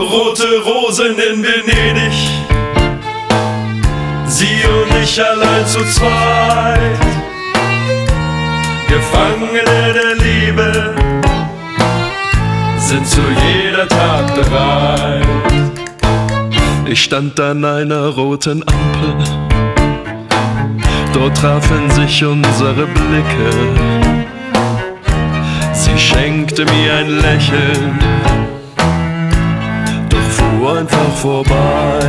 Rote Rosen in Venedig, sie und ich allein zu zweit, Gefangene der Liebe, sind zu jeder Tat bereit. Ich stand an einer roten Ampel, dort trafen sich unsere Blicke. Sie schenkte mir ein Lächeln einfach vorbei.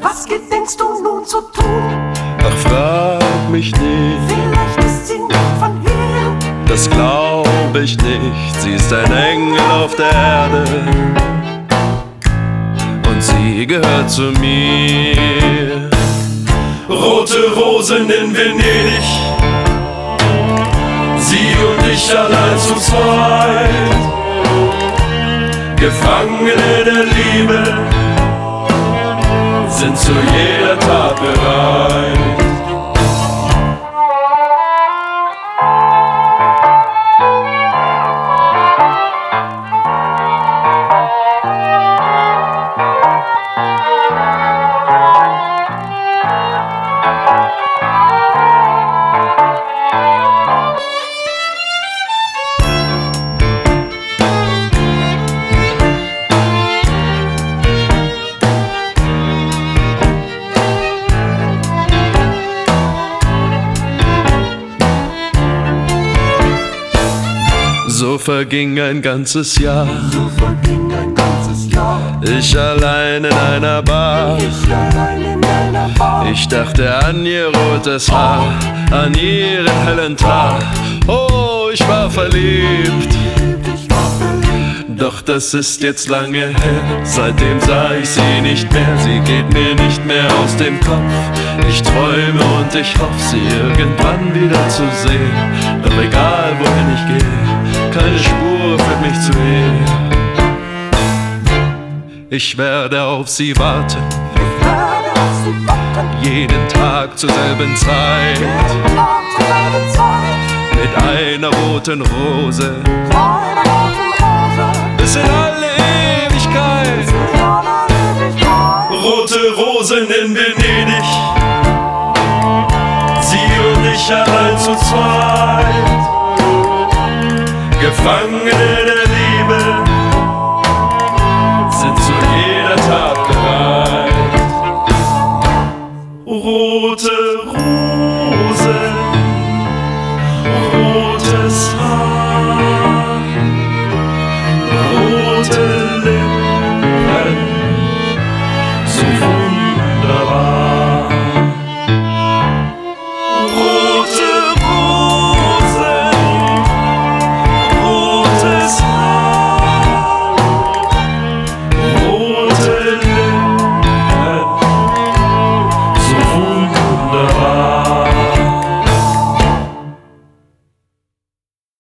Was gedenkst du nun zu tun? Ach, frag mich nicht. Vielleicht ist sie nicht von hier. Das glaub ich nicht. Sie ist ein Engel auf der Erde. Und sie gehört zu mir. Rote Rosen in Venedig. Sie und ich allein zu zweit. Gefangene der Liebe sind zu jeder Tat bereit. So verging ein ganzes Jahr. Ich allein in einer Bar. Ich dachte an ihr rotes Haar, an ihren hellen Tar. Oh, ich war verliebt. Doch das ist jetzt lange her. Seitdem sah ich sie nicht mehr. Sie geht mir nicht mehr aus dem Kopf. Ich träume und ich hoffe, sie irgendwann wieder zu sehen. Doch egal wohin ich gehe keine Spur führt mich zu ihr. Ich werde auf sie warten, jeden Tag zur selben Zeit, mit einer roten Rose bis in alle Ewigkeit. Rote Rosen in Venedig, sie und ich allein zu zweit. Gefangene der Liebe sind zu jeder Tat bereit. Rote Rosen, rotes Haar.